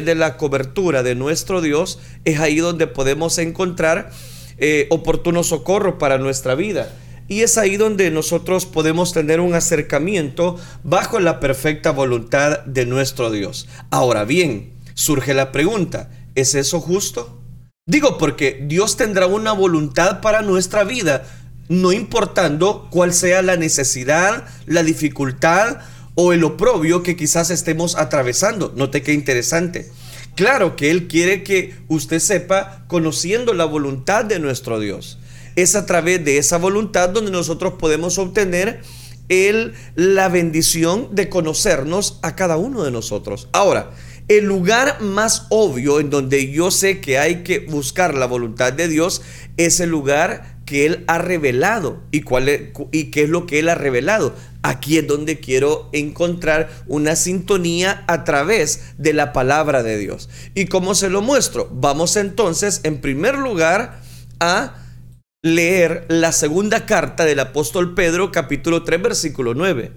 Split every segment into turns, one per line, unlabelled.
de la cobertura de nuestro Dios es ahí donde podemos encontrar eh, oportuno socorro para nuestra vida. Y es ahí donde nosotros podemos tener un acercamiento bajo la perfecta voluntad de nuestro Dios. Ahora bien, surge la pregunta, ¿es eso justo? Digo porque Dios tendrá una voluntad para nuestra vida, no importando cuál sea la necesidad, la dificultad o el oprobio que quizás estemos atravesando. Note qué interesante. Claro que Él quiere que usted sepa conociendo la voluntad de nuestro Dios es a través de esa voluntad donde nosotros podemos obtener el, la bendición de conocernos a cada uno de nosotros. Ahora, el lugar más obvio en donde yo sé que hay que buscar la voluntad de Dios es el lugar que Él ha revelado. ¿Y, cuál ¿Y qué es lo que Él ha revelado? Aquí es donde quiero encontrar una sintonía a través de la palabra de Dios. ¿Y cómo se lo muestro? Vamos entonces, en primer lugar, a leer la segunda carta del apóstol Pedro, capítulo 3, versículo 9.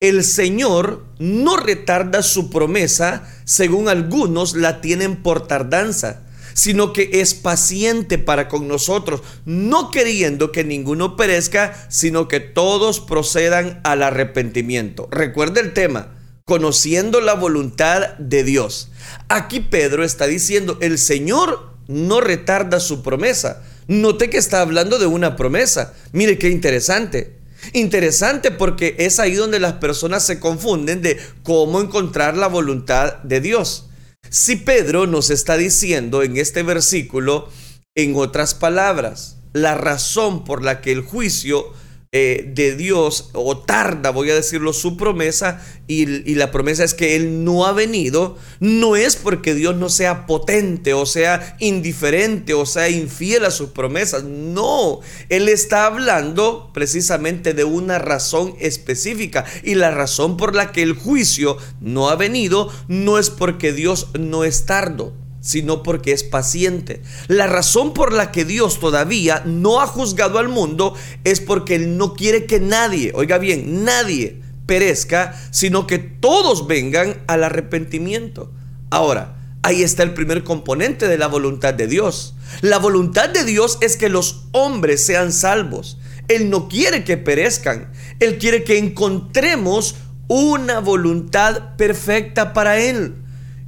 El Señor no retarda su promesa, según algunos la tienen por tardanza, sino que es paciente para con nosotros, no queriendo que ninguno perezca, sino que todos procedan al arrepentimiento. Recuerda el tema, conociendo la voluntad de Dios. Aquí Pedro está diciendo, el Señor no retarda su promesa, Note que está hablando de una promesa. Mire qué interesante. Interesante porque es ahí donde las personas se confunden de cómo encontrar la voluntad de Dios. Si Pedro nos está diciendo en este versículo, en otras palabras, la razón por la que el juicio eh, de Dios o tarda, voy a decirlo, su promesa y, y, la promesa es que Él no ha venido, no es porque Dios no sea potente o sea indiferente o sea infiel a sus promesas, no, Él está hablando precisamente de una razón específica y la razón por la que el juicio no ha venido no es porque Dios no es tardo sino porque es paciente. La razón por la que Dios todavía no ha juzgado al mundo es porque Él no quiere que nadie, oiga bien, nadie perezca, sino que todos vengan al arrepentimiento. Ahora, ahí está el primer componente de la voluntad de Dios. La voluntad de Dios es que los hombres sean salvos. Él no quiere que perezcan. Él quiere que encontremos una voluntad perfecta para Él.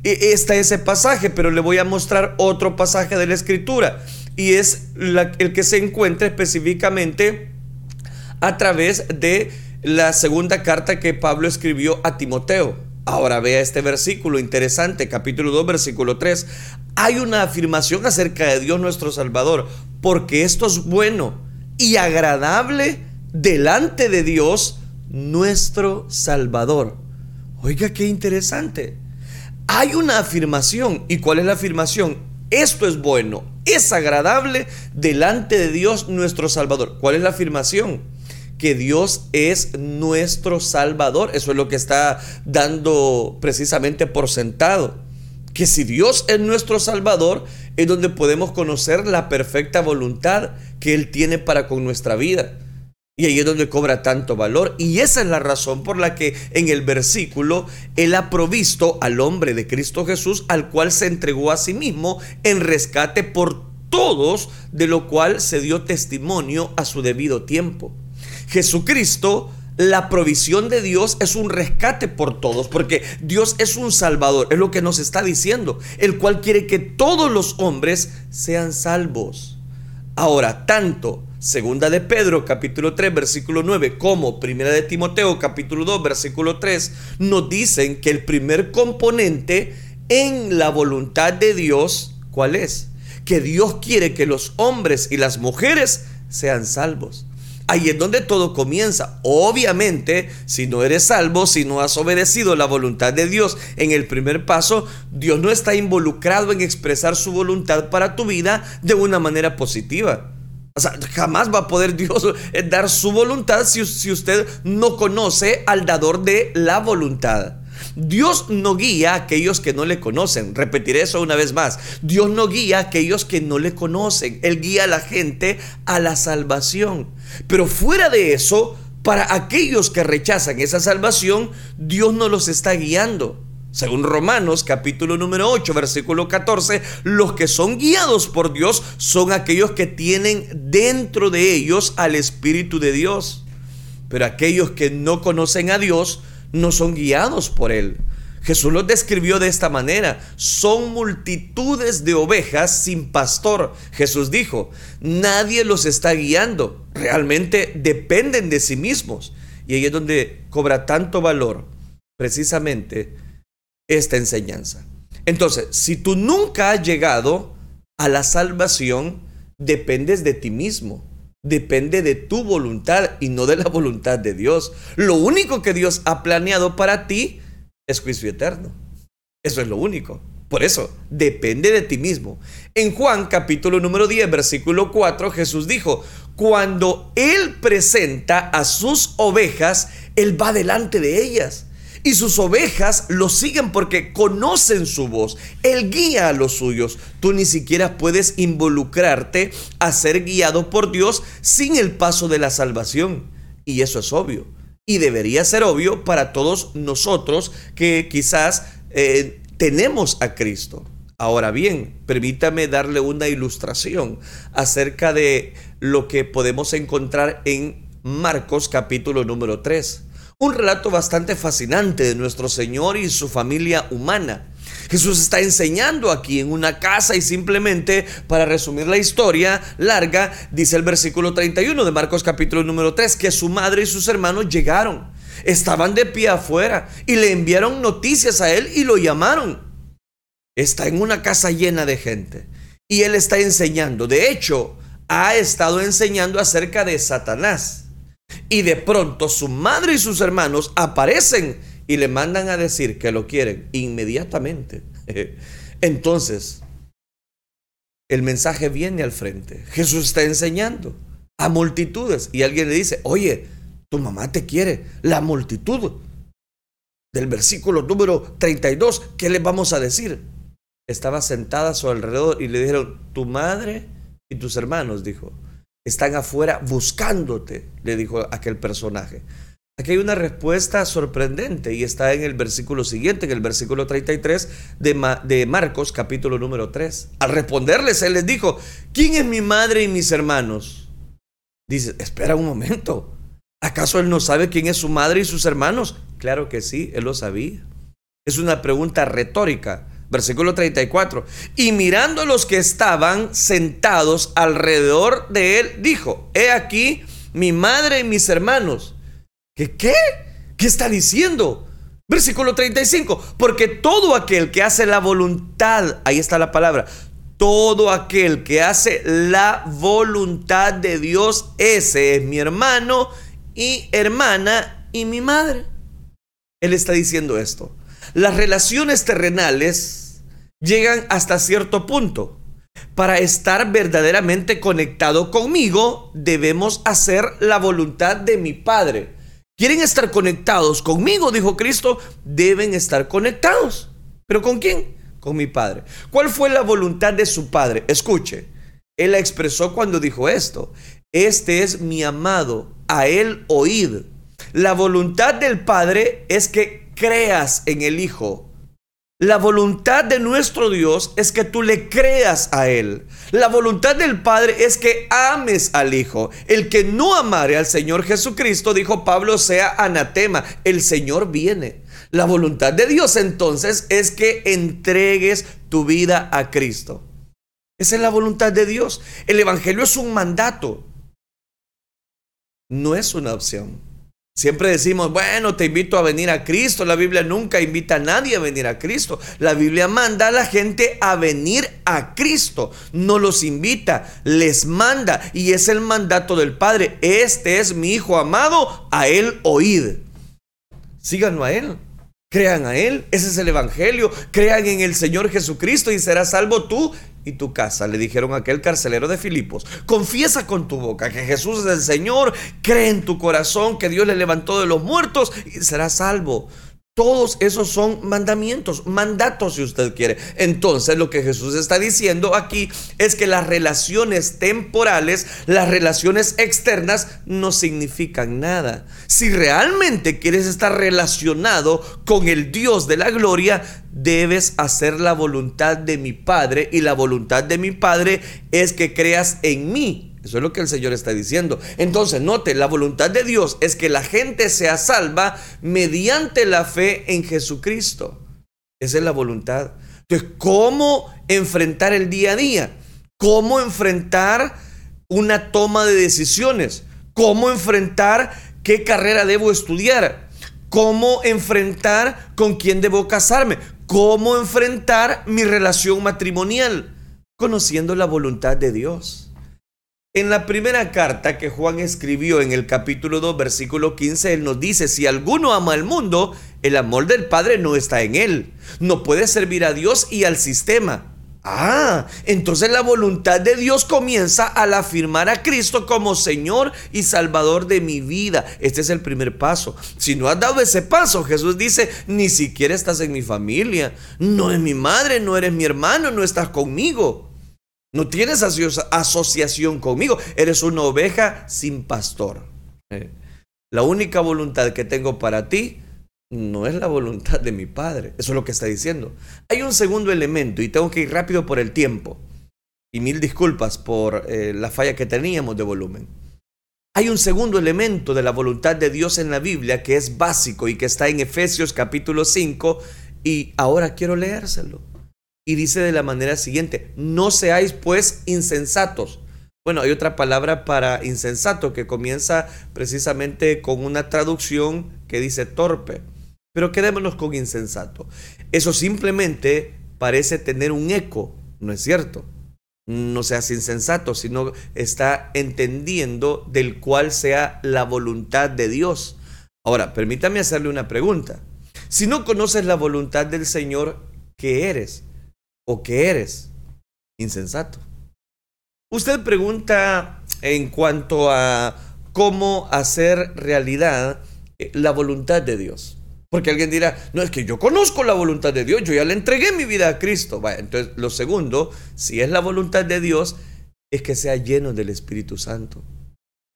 E, está ese pasaje, pero le voy a mostrar otro pasaje de la escritura y es el que se encuentra específicamente a través de la segunda carta que Pablo escribió a Timoteo. Ahora vea este versículo interesante, capítulo 2, versículo 3. Hay una afirmación acerca de Dios nuestro Salvador, porque esto es bueno y agradable delante de Dios nuestro Salvador. Oiga, qué interesante hay una afirmación. ¿Y cuál es la afirmación? Esto es bueno, es agradable delante de Dios nuestro Salvador. ¿Cuál es la afirmación? Que Dios es nuestro Salvador. Eso es lo que está dando precisamente por sentado. Que si Dios es nuestro Salvador, es donde podemos conocer la perfecta voluntad que Él tiene para con nuestra vida. Y ahí es donde cobra tanto valor. Y esa es la razón por la que en el versículo Él ha provisto al hombre de Cristo Jesús, al cual se entregó a sí mismo en rescate por todos, de lo cual se dio testimonio a su debido tiempo. Jesucristo la provisión de Dios es un rescate por todos, porque Dios es un salvador, es lo que nos está diciendo, el cual quiere que todos los hombres sean salvos. Ahora, tanto Segunda de Pedro capítulo 3 versículo 9 como Primera de Timoteo capítulo 2 versículo 3 nos dicen que el primer componente en la voluntad de Dios, ¿cuál es? Que Dios quiere que los hombres y las mujeres sean salvos. Ahí es donde todo comienza. Obviamente, si no eres salvo, si no has obedecido la voluntad de Dios en el primer paso, Dios no está involucrado en expresar su voluntad para tu vida de una manera positiva. O sea, jamás va a poder Dios eh, dar su voluntad si, si usted no conoce al dador de la voluntad. Dios no guía a aquellos que no le conocen. Repetiré eso una vez más. Dios no guía a aquellos que no le conocen. Él guía a la gente a la salvación. Pero fuera de eso, para aquellos que rechazan esa salvación, Dios no los está guiando. Según Romanos capítulo número 8, versículo 14, los que son guiados por Dios son aquellos que tienen dentro de ellos al Espíritu de Dios. Pero aquellos que no conocen a Dios no son guiados por Él. Jesús los describió de esta manera. Son multitudes de ovejas sin pastor. Jesús dijo, nadie los está guiando. Realmente dependen de sí mismos. Y ahí es donde cobra tanto valor precisamente esta enseñanza. Entonces, si tú nunca has llegado a la salvación, dependes de ti mismo. Depende de tu voluntad y no de la voluntad de Dios. Lo único que Dios ha planeado para ti es juicio eterno. Eso es lo único. Por eso, depende de ti mismo. En Juan capítulo número 10, versículo 4, Jesús dijo, cuando Él presenta a sus ovejas, Él va delante de ellas. Y sus ovejas lo siguen porque conocen su voz. Él guía a los suyos. Tú ni siquiera puedes involucrarte a ser guiado por Dios sin el paso de la salvación. Y eso es obvio y debería ser obvio para todos nosotros que quizás eh, tenemos a Cristo. Ahora bien, permítame darle una ilustración acerca de lo que podemos encontrar en Marcos capítulo número 3. Un relato bastante fascinante de nuestro Señor y su familia humana. Jesús está enseñando aquí en una casa y simplemente, para resumir la historia larga, dice el versículo 31 de Marcos capítulo número 3, que su madre y sus hermanos llegaron, estaban de pie afuera y le enviaron noticias a él y lo llamaron. Está en una casa llena de gente y él está enseñando. De hecho, ha estado enseñando acerca de Satanás. Y de pronto su madre y sus hermanos aparecen y le mandan a decir que lo quieren inmediatamente. Entonces, el mensaje viene al frente. Jesús está enseñando a multitudes y alguien le dice, oye, tu mamá te quiere, la multitud. Del versículo número 32, ¿qué le vamos a decir? Estaba sentada a su alrededor y le dijeron, tu madre y tus hermanos, dijo, están afuera buscándote, le dijo aquel personaje. Aquí hay una respuesta sorprendente y está en el versículo siguiente, en el versículo 33 de, de, Marcos capítulo número 3. Al responderles, él les dijo, ¿quién es mi madre y mis hermanos? Dice, espera un momento, ¿acaso él no sabe quién es su madre y sus hermanos? Claro que sí, él lo sabía. Es una pregunta retórica. Versículo 34. Y mirando a los que estaban sentados alrededor de él, dijo, he aquí mi madre y mis hermanos ¿Qué qué? ¿Qué está diciendo? Versículo 35, porque todo aquel que hace la voluntad, ahí está la palabra, todo aquel que hace la voluntad de Dios, ese es mi hermano y hermana y mi madre. Él está diciendo esto. Las relaciones terrenales llegan hasta cierto punto. Para estar verdaderamente conectado conmigo, debemos hacer la voluntad de mi Padre. ¿Quieren estar conectados conmigo? Dijo Cristo. Deben estar conectados. ¿Pero con quién? Con mi Padre. ¿Cuál fue la voluntad de su Padre? Escuche. Él la expresó cuando dijo esto. Este es mi amado, a él oíd. La voluntad del Padre es que creas en el Hijo. La voluntad de nuestro Dios es que tú le creas a Él. La voluntad del Padre es que ames al Hijo. El que no amare al Señor Jesucristo, dijo Pablo, sea anatema. El Señor viene. La voluntad de Dios entonces es que entregues tu vida a Cristo. Esa es la voluntad de Dios. El Evangelio es un mandato. No es una opción. Siempre decimos, bueno, te invito a venir a Cristo. La Biblia nunca invita a nadie a venir a Cristo. La Biblia manda a la gente a venir a Cristo. No los invita, les manda. Y es el mandato del Padre. Este es mi Hijo amado, a Él oíd. Síganlo a Él. Crean a Él. Ese es el Evangelio. Crean en el Señor Jesucristo y serás salvo tú y tu casa, le dijeron aquel carcelero de Filipos. Confiesa con tu boca que Jesús es el Señor, cree en tu corazón que Dios le levantó de los muertos y serás salvo. Todos esos son mandamientos, mandatos si usted quiere. Entonces lo que Jesús está diciendo aquí es que las relaciones temporales, las relaciones externas no significan nada. Si realmente quieres estar relacionado con el Dios de la gloria, debes hacer la voluntad de mi Padre y la voluntad de mi Padre es que creas en mí eso es lo que el Señor está diciendo. Entonces, note, la voluntad de Dios es que la gente sea salva mediante la fe en Jesucristo. Esa es la voluntad. Entonces, ¿cómo enfrentar el día a día? ¿Cómo enfrentar una toma de decisiones? ¿Cómo enfrentar qué carrera debo estudiar? ¿Cómo enfrentar con quién debo casarme? ¿Cómo enfrentar mi relación matrimonial? Conociendo la voluntad de Dios. En la primera carta que Juan escribió en el capítulo 2, versículo 15, él nos dice, si alguno ama al mundo, el amor del Padre no está en él. No puede servir a Dios y al sistema. Ah, entonces la voluntad de Dios comienza al afirmar a Cristo como Señor y Salvador de mi vida. Este es el primer paso. Si no has dado ese paso, Jesús dice, ni siquiera estás en mi familia, no es mi madre, no eres mi hermano, no estás conmigo. No tienes asociación conmigo. Eres una oveja sin pastor. Eh, la única voluntad que tengo para ti no es la voluntad de mi Padre. Eso es lo que está diciendo. Hay un segundo elemento y tengo que ir rápido por el tiempo. Y mil disculpas por eh, la falla que teníamos de volumen. Hay un segundo elemento de la voluntad de Dios en la Biblia que es básico y que está en Efesios capítulo 5 y ahora quiero leérselo y dice de la manera siguiente, no seáis pues insensatos. Bueno, hay otra palabra para insensato que comienza precisamente con una traducción que dice torpe, pero quedémonos con insensato. Eso simplemente parece tener un eco, ¿no es cierto? No seas insensato, sino está entendiendo del cual sea la voluntad de Dios. Ahora, permítame hacerle una pregunta. Si no conoces la voluntad del Señor, ¿qué eres? O que eres insensato. Usted pregunta en cuanto a cómo hacer realidad eh, la voluntad de Dios. Porque alguien dirá, no, es que yo conozco la voluntad de Dios, yo ya le entregué mi vida a Cristo. entonces, lo segundo, si es la voluntad de Dios, es que sea lleno del Espíritu Santo.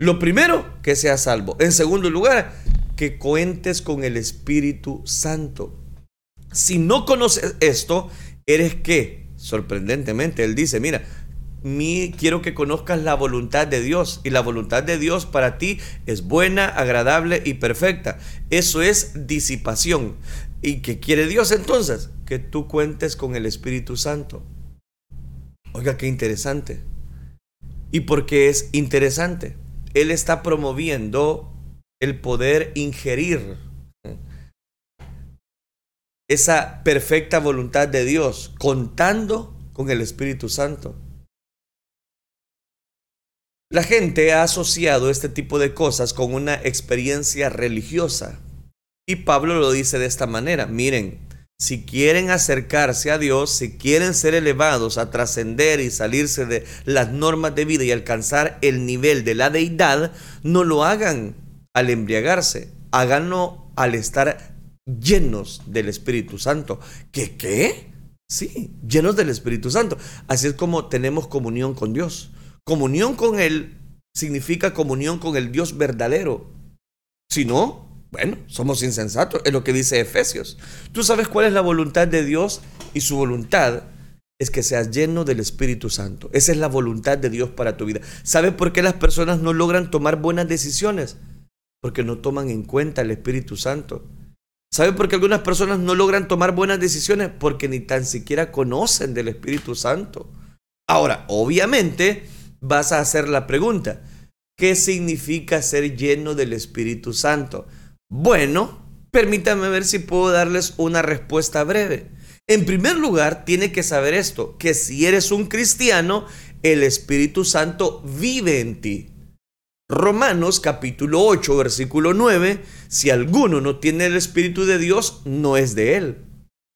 Lo primero, que sea salvo. En segundo lugar, que cuentes con el Espíritu Santo. Si no conoces esto, eres que, sorprendentemente, él dice, mira, mi, quiero que conozcas la voluntad de Dios y la voluntad de Dios para ti es buena, agradable y perfecta. Eso es disipación. ¿Y qué quiere Dios entonces? Que tú cuentes con el Espíritu Santo. Oiga, qué interesante. ¿Y por qué es interesante? Él está promoviendo el poder ingerir esa perfecta voluntad de Dios, contando con el Espíritu Santo. La gente ha asociado este tipo de cosas con una experiencia religiosa. Y Pablo lo dice de esta manera, miren, si quieren acercarse a Dios, si quieren ser elevados a trascender y salirse de las normas de vida y alcanzar el nivel de la deidad, no lo hagan al embriagarse, háganlo al estar llenos del Espíritu Santo. ¿Qué qué? Sí, llenos del Espíritu Santo. Así es como tenemos comunión con Dios. Comunión con Él significa comunión con el Dios verdadero. Si no, bueno, somos insensatos, es lo que dice Efesios. Tú sabes cuál es la voluntad de Dios y su voluntad es que seas lleno del Espíritu Santo. Esa es la voluntad de Dios para tu vida. ¿Sabes por qué las personas no logran tomar buenas decisiones? Porque no toman en cuenta el Espíritu Santo. ¿Sabe por qué algunas personas no logran tomar buenas decisiones? Porque ni tan siquiera conocen del Espíritu Santo. Ahora, obviamente, vas a hacer la pregunta, ¿qué significa ser lleno del Espíritu Santo? Bueno, permítame ver si puedo darles una respuesta breve. En primer lugar, tiene que saber esto, que si eres un cristiano, el Espíritu Santo vive en ti. Romanos capítulo 8, versículo 9, si alguno no tiene el Espíritu de Dios, no es de él.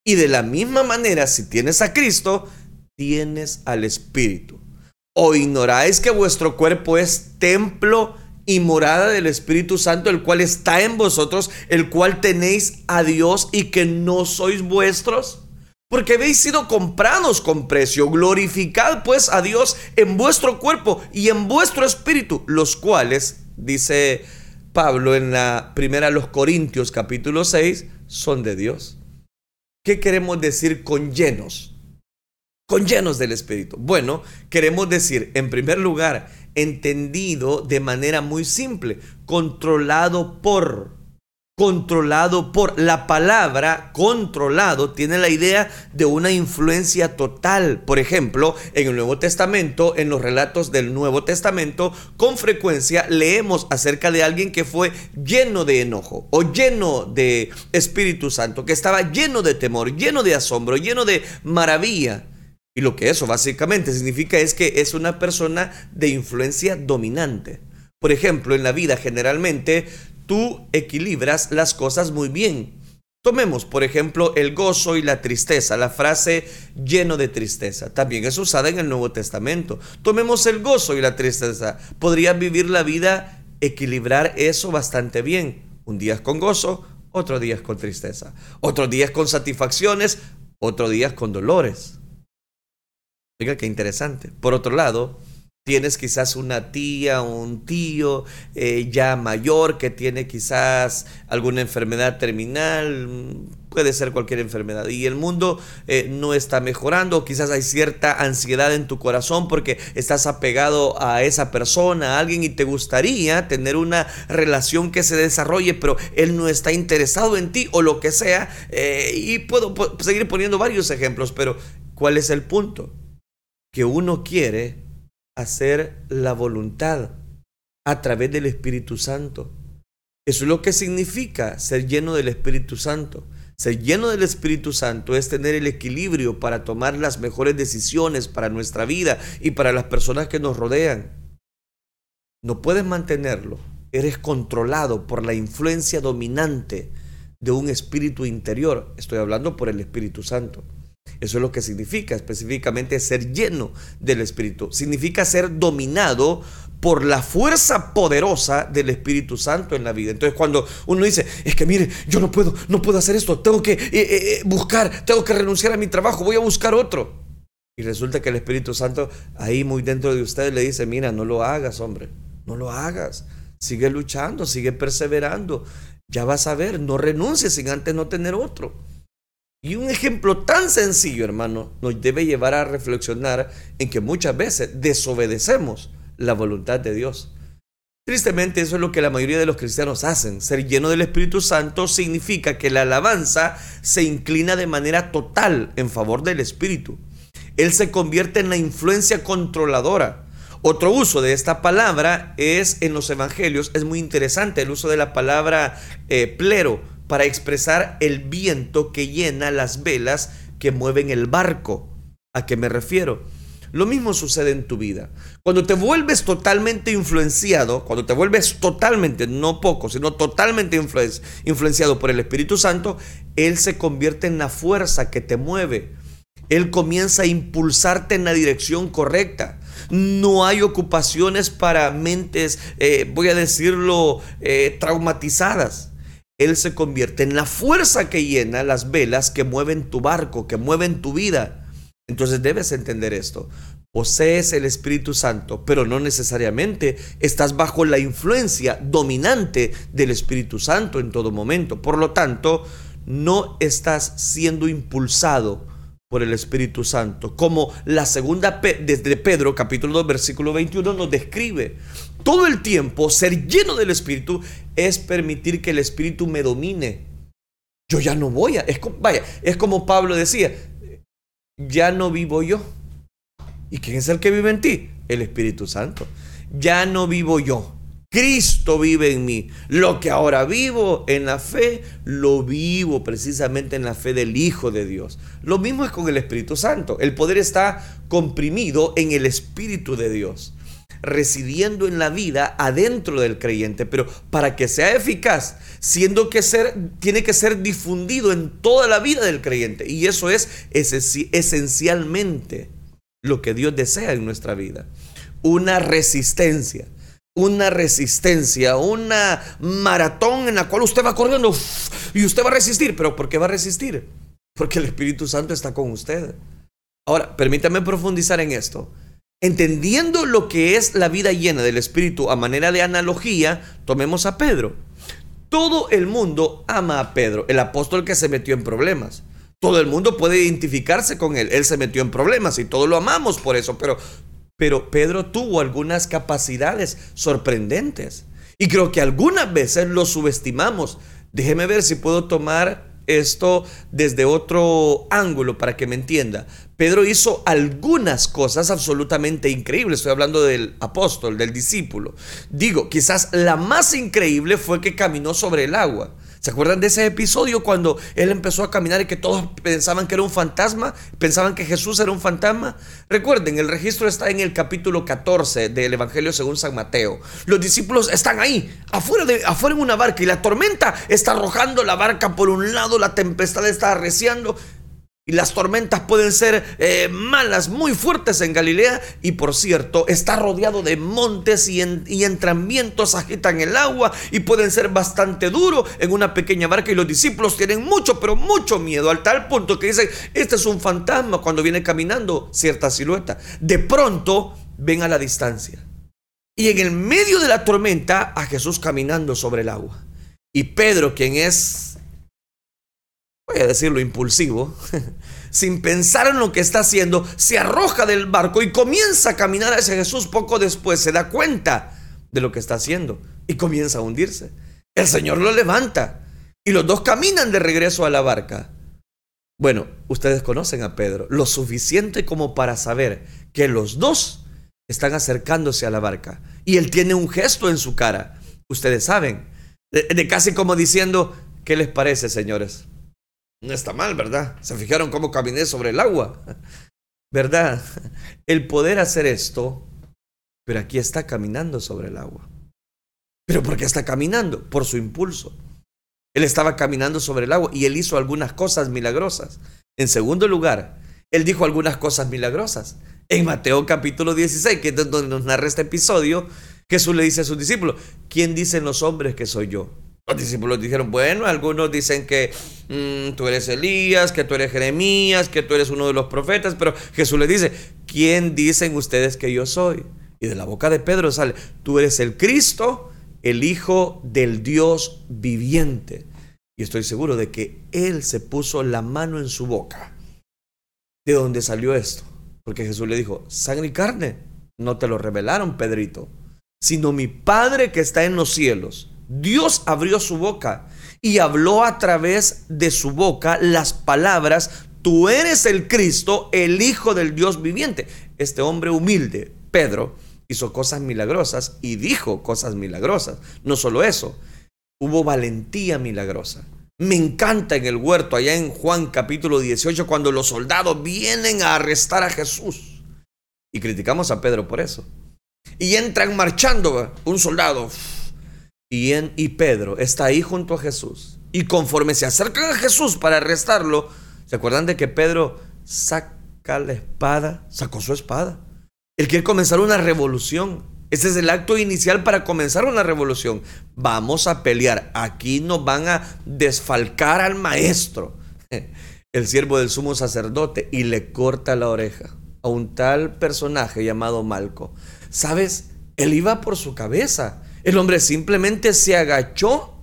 Y de la misma manera, si tienes a Cristo, tienes al Espíritu. ¿O ignoráis que vuestro cuerpo es templo y morada del Espíritu Santo, el cual está en vosotros, el cual tenéis a Dios y que no sois vuestros? Porque habéis sido comprados con precio. Glorificad pues a Dios en vuestro cuerpo y en vuestro espíritu, los cuales, dice Pablo en la primera los Corintios capítulo 6, son de Dios. ¿Qué queremos decir con llenos? Con llenos del Espíritu. Bueno, queremos decir, en primer lugar, entendido de manera muy simple, controlado por, controlado por la palabra controlado tiene la idea de una influencia total. Por ejemplo, en el Nuevo Testamento, en los relatos del Nuevo Testamento, con frecuencia leemos acerca de alguien que fue lleno de enojo o lleno de Espíritu Santo, que estaba lleno de temor, lleno de asombro, lleno de maravilla. Y lo que eso básicamente significa es que es una persona de influencia dominante. Por ejemplo, en la vida generalmente tú equilibras las cosas muy bien. Tomemos, por ejemplo, el gozo y la tristeza, la frase lleno de tristeza. También es usada en el Nuevo Testamento. Tomemos el gozo y la tristeza. Podrías vivir la vida, equilibrar eso bastante bien. Un día es con gozo, otro día es con tristeza. Otro día es con satisfacciones, otro día es con dolores. Oiga, qué interesante. Por otro lado, tienes quizás una tía o un tío eh, ya mayor que tiene quizás alguna enfermedad terminal, puede ser cualquier enfermedad, y el mundo eh, no está mejorando, quizás hay cierta ansiedad en tu corazón porque estás apegado a esa persona, a alguien, y te gustaría tener una relación que se desarrolle, pero él no está interesado en ti o lo que sea, eh, y puedo seguir poniendo varios ejemplos, pero ¿cuál es el punto? que uno quiere hacer la voluntad a través del Espíritu Santo. Eso es lo que significa ser lleno del Espíritu Santo. Ser lleno del Espíritu Santo es tener el equilibrio para tomar las mejores decisiones para nuestra vida y para las personas que nos rodean. No puedes mantenerlo. Eres controlado por la influencia dominante de un espíritu interior. Estoy hablando por el Espíritu Santo. Eso es lo que significa específicamente ser lleno del Espíritu. Significa ser dominado por la fuerza poderosa del Espíritu Santo en la vida. Entonces cuando uno dice, es que mire, yo no puedo, no puedo hacer esto, tengo que eh, eh, eh, buscar, tengo que renunciar a mi trabajo, voy a buscar otro. Y resulta que el Espíritu Santo ahí muy dentro de usted le dice, mira, no lo hagas, hombre, no lo hagas. Sigue luchando, sigue perseverando. Ya vas a ver, no renuncies sin antes no tener otro. Y un ejemplo tan sencillo, hermano, nos debe llevar a reflexionar en que muchas veces desobedecemos la voluntad de Dios. Tristemente eso es lo que la mayoría de los cristianos hacen. Ser lleno del Espíritu Santo significa que la alabanza se inclina de manera total en favor del Espíritu. Él se convierte en la influencia controladora. Otro uso de esta palabra es en los evangelios, es muy interesante el uso de la palabra eh, plero para expresar el viento que llena las velas que mueven el barco. ¿A qué me refiero? Lo mismo sucede en tu vida. Cuando te vuelves totalmente influenciado, cuando te vuelves totalmente, no poco, sino totalmente influenciado por el Espíritu Santo, Él se convierte en la fuerza que te mueve. Él comienza a impulsarte en la dirección correcta. No hay ocupaciones para mentes, eh, voy a decirlo, eh, traumatizadas. Él se convierte en la fuerza que llena las velas que mueven tu barco, que mueven tu vida. Entonces debes entender esto. Posees el Espíritu Santo, pero no necesariamente estás bajo la influencia dominante del Espíritu Santo en todo momento. Por lo tanto, no estás siendo impulsado por el Espíritu Santo, como la segunda desde Pedro capítulo 2 versículo 21 nos describe todo el tiempo ser lleno del Espíritu es permitir que el Espíritu me domine. Yo ya no voy a... Es como, vaya, es como Pablo decía, ya no vivo yo. ¿Y quién es el que vive en ti? El Espíritu Santo. Ya no vivo yo. Cristo vive en mí. Lo que ahora vivo en la fe, lo vivo precisamente en la fe del Hijo de Dios. Lo mismo es con el Espíritu Santo. El poder está comprimido en el Espíritu de Dios residiendo en la vida adentro del creyente, pero para que sea eficaz, siendo que ser, tiene que ser difundido en toda la vida del creyente. Y eso es esencialmente lo que Dios desea en nuestra vida. Una resistencia. una resistencia, una maratón en la cual usted va corriendo y usted va a resistir. ¿Pero por qué va a resistir? Porque el Espíritu Santo está con usted. Ahora, permítame profundizar en esto. Entendiendo lo que es la vida llena del Espíritu a manera de analogía, tomemos a Pedro. Todo el mundo ama a Pedro, el apóstol que se metió en problemas. Todo el mundo puede identificarse con él. Él se metió en problemas y todos lo amamos por eso, pero pero Pedro tuvo algunas capacidades sorprendentes. Y creo que algunas veces lo subestimamos. Déjeme ver si puedo tomar esto desde otro ángulo para que me entienda. Pedro hizo algunas cosas absolutamente increíbles. Estoy hablando del apóstol, del discípulo. Digo, quizás la más increíble fue que caminó sobre el agua. ¿Se acuerdan de ese episodio cuando él empezó a caminar y que todos pensaban que era un fantasma? ¿Pensaban que Jesús era un fantasma? Recuerden, el registro está en el capítulo 14 del Evangelio según San Mateo. Los discípulos están ahí, afuera, de, afuera una barca y la tormenta está arrojando la barca por un lado, la tempestad está arreciando y las tormentas pueden ser eh, malas, muy fuertes en Galilea. Y por cierto, está rodeado de montes y, en, y entramientos agitan el agua y pueden ser bastante duros en una pequeña barca. Y los discípulos tienen mucho, pero mucho miedo, al tal punto que dicen, este es un fantasma cuando viene caminando cierta silueta. De pronto ven a la distancia. Y en el medio de la tormenta a Jesús caminando sobre el agua. Y Pedro, quien es voy a decirlo impulsivo, sin pensar en lo que está haciendo, se arroja del barco y comienza a caminar hacia Jesús. Poco después se da cuenta de lo que está haciendo y comienza a hundirse. El Señor lo levanta y los dos caminan de regreso a la barca. Bueno, ustedes conocen a Pedro lo suficiente como para saber que los dos están acercándose a la barca y él tiene un gesto en su cara. Ustedes saben, de, de casi como diciendo, ¿qué les parece, señores? No está mal, ¿verdad? Se fijaron cómo caminé sobre el agua. ¿Verdad? El poder hacer esto, pero aquí está caminando sobre el agua. ¿Pero por qué está caminando? Por su impulso. Él estaba caminando sobre el agua y él hizo algunas cosas milagrosas. En segundo lugar, él dijo algunas cosas milagrosas. En Mateo capítulo 16, que es donde nos narra este episodio, Jesús le dice a sus discípulos, ¿quién dicen los hombres que soy yo? Los discípulos dijeron, bueno, algunos dicen que mm, tú eres Elías, que tú eres Jeremías, que tú eres uno de los profetas, pero Jesús les dice, ¿quién dicen ustedes que yo soy? Y de la boca de Pedro sale, tú eres el Cristo, el Hijo del Dios viviente. Y estoy seguro de que Él se puso la mano en su boca. ¿De dónde salió esto? Porque Jesús le dijo, sangre y carne, no te lo revelaron, Pedrito, sino mi Padre que está en los cielos Dios abrió su boca y habló a través de su boca las palabras, tú eres el Cristo, el Hijo del Dios viviente. Este hombre humilde, Pedro, hizo cosas milagrosas y dijo cosas milagrosas. No solo eso, hubo valentía milagrosa. Me encanta en el huerto, allá en Juan capítulo 18, cuando los soldados vienen a arrestar a Jesús. Y criticamos a Pedro por eso. Y entran marchando un soldado y, en, y Pedro está ahí junto a Jesús. Y conforme se acercan a Jesús para arrestarlo, ¿se acuerdan de que Pedro saca la espada? Sacó su espada. Él quiere comenzar una revolución. Ese es el acto inicial para comenzar una revolución. Vamos a pelear. Aquí nos van a desfalcar al maestro, el siervo del sumo sacerdote, y le corta la oreja a un tal personaje llamado Malco. ¿Sabes? Él iba por su cabeza. El hombre simplemente se agachó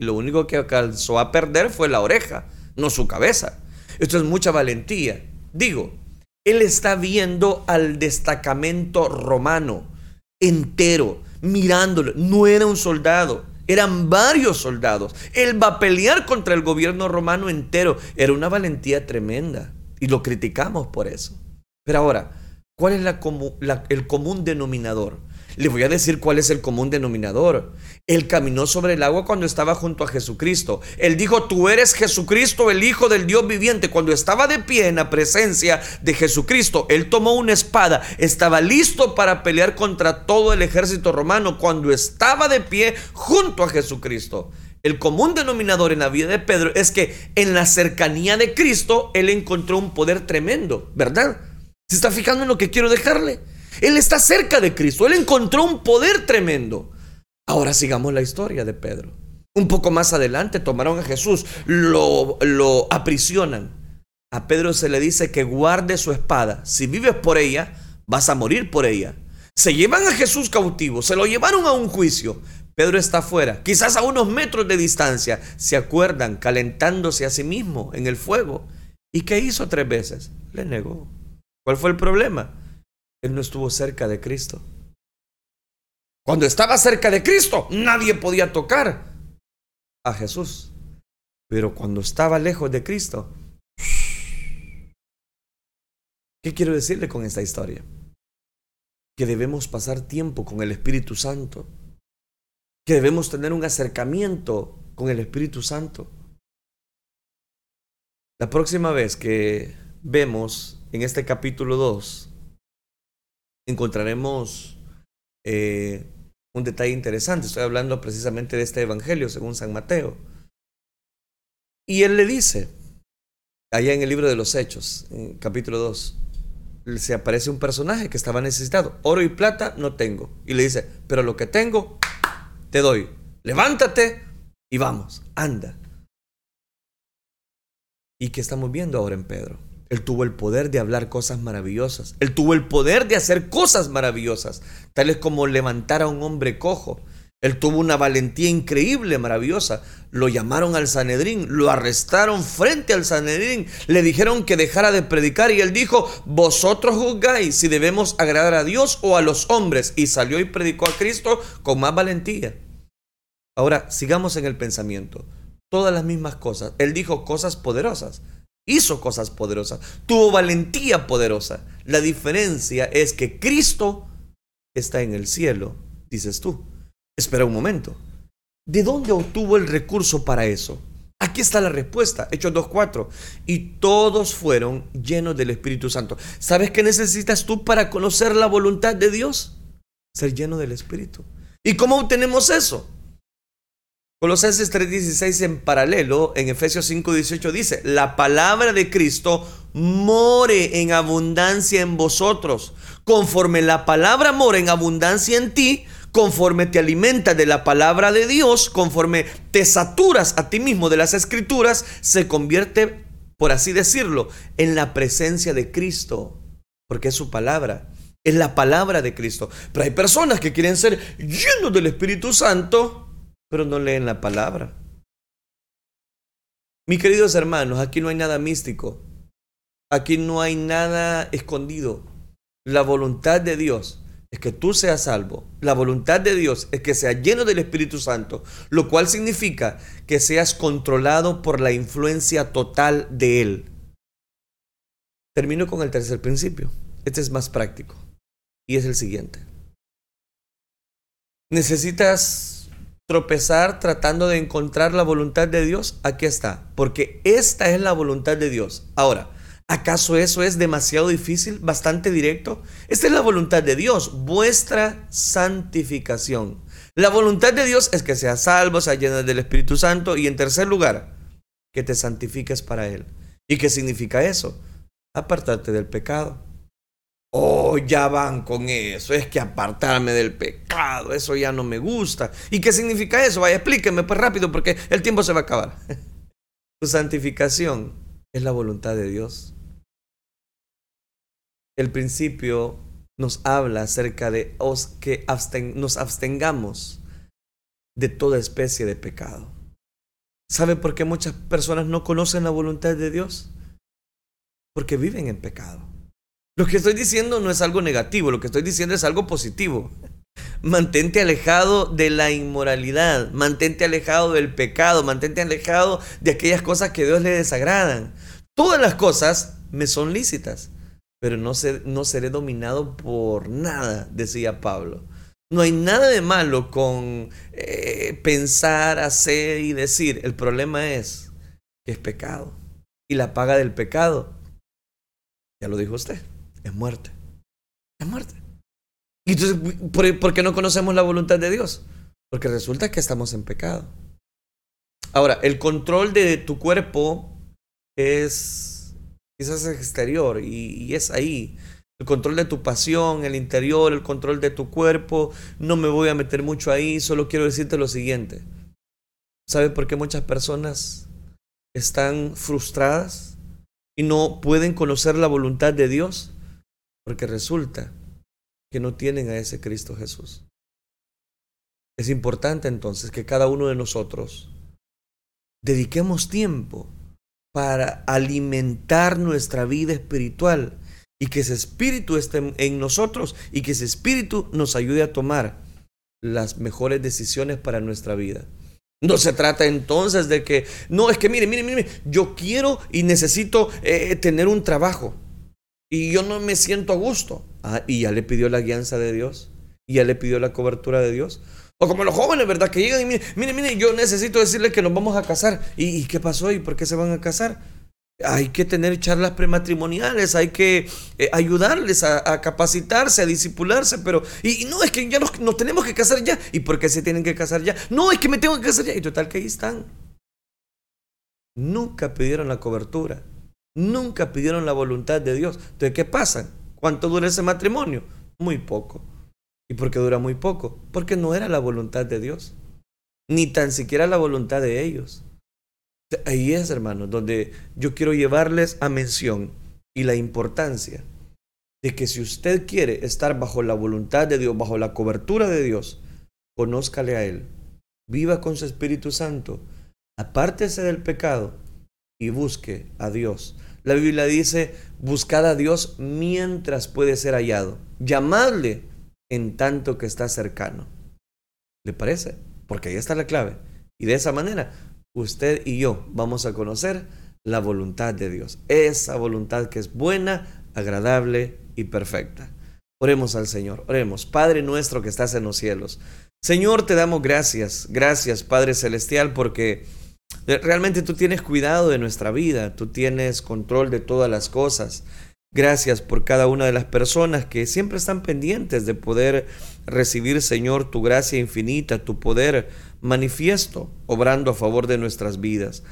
y lo único que alcanzó a perder fue la oreja, no su cabeza. Esto es mucha valentía. Digo, él está viendo al destacamento romano entero, mirándolo. No era un soldado, eran varios soldados. Él va a pelear contra el gobierno romano entero. Era una valentía tremenda y lo criticamos por eso. Pero ahora, ¿cuál es el común denominador? Le voy a decir cuál es el común denominador. Él caminó sobre el agua cuando estaba junto a Jesucristo. Él dijo, tú eres Jesucristo, el Hijo del Dios viviente. Cuando estaba de pie en la presencia de Jesucristo, él tomó una espada, estaba listo para pelear contra todo el ejército romano cuando estaba de pie junto a Jesucristo. El común denominador en la vida de Pedro es que en la cercanía de Cristo él encontró un poder tremendo, ¿verdad? ¿Se está fijando en lo que quiero dejarle? Él está cerca de Cristo. Él encontró un poder tremendo. Ahora sigamos la historia de Pedro. Un poco más adelante tomaron a Jesús, lo, lo aprisionan. A Pedro se le dice que guarde su espada. Si vives por ella, vas a morir por ella. Se llevan a Jesús cautivo, se lo llevaron a un juicio. Pedro está afuera, quizás a unos metros de distancia. Se acuerdan, calentándose a sí mismo en el fuego. ¿Y qué hizo tres veces? Le negó. ¿Cuál fue el problema? Él no estuvo cerca de Cristo. Cuando estaba cerca de Cristo, nadie podía tocar a Jesús. Pero cuando estaba lejos de Cristo, ¿qué quiero decirle con esta historia? Que debemos pasar tiempo con el Espíritu Santo. Que debemos tener un acercamiento con el Espíritu Santo. La próxima vez que vemos en este capítulo 2, encontraremos eh, un detalle interesante. Estoy hablando precisamente de este Evangelio según San Mateo. Y él le dice, allá en el libro de los Hechos, capítulo 2, se aparece un personaje que estaba necesitado. Oro y plata no tengo. Y le dice, pero lo que tengo, te doy. Levántate y vamos, anda. ¿Y qué estamos viendo ahora en Pedro? Él tuvo el poder de hablar cosas maravillosas. Él tuvo el poder de hacer cosas maravillosas, tales como levantar a un hombre cojo. Él tuvo una valentía increíble, maravillosa. Lo llamaron al Sanedrín, lo arrestaron frente al Sanedrín, le dijeron que dejara de predicar y él dijo, vosotros juzgáis si debemos agradar a Dios o a los hombres. Y salió y predicó a Cristo con más valentía. Ahora, sigamos en el pensamiento todas las mismas cosas. Él dijo cosas poderosas, hizo cosas poderosas, tuvo valentía poderosa. La diferencia es que Cristo está en el cielo, dices tú. Espera un momento. ¿De dónde obtuvo el recurso para eso? Aquí está la respuesta, Hechos 2.4. Y todos fueron llenos del Espíritu Santo. ¿Sabes qué necesitas tú para conocer la voluntad de Dios? Ser lleno del Espíritu. ¿Y cómo obtenemos eso? Colosenses 3:16 en paralelo, en Efesios 5:18 dice, la palabra de Cristo more en abundancia en vosotros. Conforme la palabra mora en abundancia en ti, conforme te alimentas de la palabra de Dios, conforme te saturas a ti mismo de las escrituras, se convierte, por así decirlo, en la presencia de Cristo, porque es su palabra. Es la palabra de Cristo. Pero hay personas que quieren ser llenos del Espíritu Santo, pero no leen la palabra. Mis queridos hermanos, aquí no hay nada místico. Aquí no hay nada escondido. La voluntad de Dios es que tú seas salvo. La voluntad de Dios es que seas lleno del Espíritu Santo, lo cual significa que seas controlado por la influencia total de Él. Termino con el tercer principio. Este es más práctico. Y es el siguiente. Necesitas tropezar tratando de encontrar la voluntad de Dios, aquí está, porque esta es la voluntad de Dios. Ahora, ¿acaso eso es demasiado difícil, bastante directo? Esta es la voluntad de Dios, vuestra santificación. La voluntad de Dios es que seas salvo, seas lleno del Espíritu Santo y en tercer lugar, que te santifiques para Él. ¿Y qué significa eso? Apartarte del pecado. Oh, ya van con eso. Es que apartarme del pecado, eso ya no me gusta. ¿Y qué significa eso? Vaya, explíqueme pues rápido porque el tiempo se va a acabar. Tu santificación es la voluntad de Dios. El principio nos habla acerca de que nos abstengamos de toda especie de pecado. ¿Sabe por qué muchas personas no conocen la voluntad de Dios? Porque viven en pecado. Lo que estoy diciendo no es algo negativo, lo que estoy diciendo es algo positivo. Mantente alejado de la inmoralidad, mantente alejado del pecado, mantente alejado de aquellas cosas que a Dios le desagradan. Todas las cosas me son lícitas, pero no, no seré dominado por nada, decía Pablo. No hay nada de malo con eh, pensar, hacer y decir. El problema es que es pecado. Y la paga del pecado, ya lo dijo usted, es muerte. Es muerte. Y entonces, ¿por, qué no conocemos la voluntad de Dios? Porque resulta que estamos en pecado. Ahora, el control de tu cuerpo es quizás exterior y, es ahí. el control de tu pasión, el interior, el control de tu cuerpo. No me voy a meter mucho ahí, solo quiero decirte lo siguiente. ¿Sabes por qué muchas personas están frustradas y no pueden conocer la voluntad de Dios? Porque resulta que no tienen a ese Cristo Jesús. Es importante entonces que cada uno de nosotros dediquemos tiempo para alimentar nuestra vida espiritual y que ese espíritu esté en nosotros y que ese espíritu nos ayude a tomar las mejores decisiones para nuestra vida. No se trata entonces de que, no, es que mire, mire, mire, yo quiero y necesito eh, tener un trabajo y yo no me siento a gusto. Ah, y ya le pidió la guianza de Dios, y ya le pidió la cobertura de Dios. O como los jóvenes, ¿verdad? Que llegan y mire, mire, mire, yo necesito decirle que nos vamos a casar. ¿Y, qué pasó? ¿Y por qué se van a casar? Hay que tener charlas prematrimoniales, hay que eh, ayudarles a, capacitarse, a disipularse, pero, y, no, es que ya nos, tenemos que casar ya. ¿Y por qué se tienen que casar ya? No, es que me tengo que casar ya. Y total que ahí están. Nunca pidieron la cobertura, nunca pidieron la voluntad de Dios. Entonces, ¿qué pasa? ¿Cuánto dura ese matrimonio? Muy poco. ¿Y por qué dura muy poco? Porque no era la voluntad de Dios, ni tan siquiera la voluntad de ellos. Ahí es, hermanos, donde yo quiero llevarles a mención y la importancia de que si usted quiere estar bajo la voluntad de Dios, bajo la cobertura de Dios, conózcale a Él, viva con su Espíritu Santo, apártese del pecado y busque a Dios. La Biblia dice, buscad a Dios mientras puede ser hallado. Llamadle en tanto que está cercano. ¿Le parece? Porque ahí está la clave. Y de esa manera, usted y yo vamos a conocer la voluntad de Dios. Esa voluntad que es buena, agradable y perfecta. Oremos al Señor, oremos. Padre nuestro que estás en los cielos. Señor, te damos gracias. Gracias, Padre Celestial, porque realmente tú tienes cuidado de nuestra vida, tú tienes control de todas las cosas. Gracias por cada una de las personas que siempre están pendientes de poder recibir, Señor, tu gracia infinita, tu poder manifiesto, obrando a favor de nuestras vidas.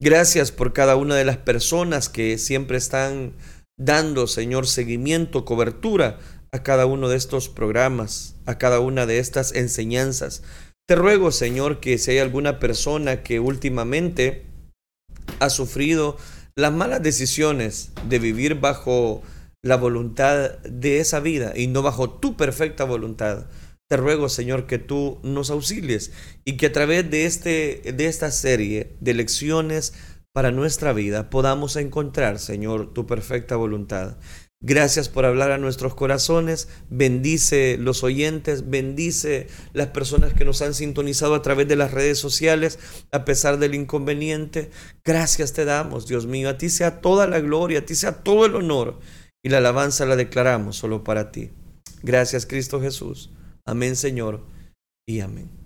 Gracias por cada una de las personas que siempre están dando, Señor, seguimiento, cobertura a cada uno de estos programas, a cada una de estas enseñanzas. Te ruego, Señor, que si hay alguna persona que últimamente ha sufrido las malas decisiones de vivir bajo la voluntad de esa vida y no bajo tu perfecta voluntad. Te ruego, Señor, que tú nos auxilies y que a través de, este, de esta serie de lecciones para nuestra vida podamos encontrar, Señor, tu perfecta voluntad. Gracias por hablar a nuestros corazones. Bendice los oyentes, bendice las personas que nos han sintonizado a través de las redes sociales a pesar del inconveniente. Gracias te damos, Dios mío. A ti sea toda la gloria, a ti sea todo el honor y la alabanza la declaramos solo para ti. Gracias, Cristo Jesús. Amén, Señor, y amén.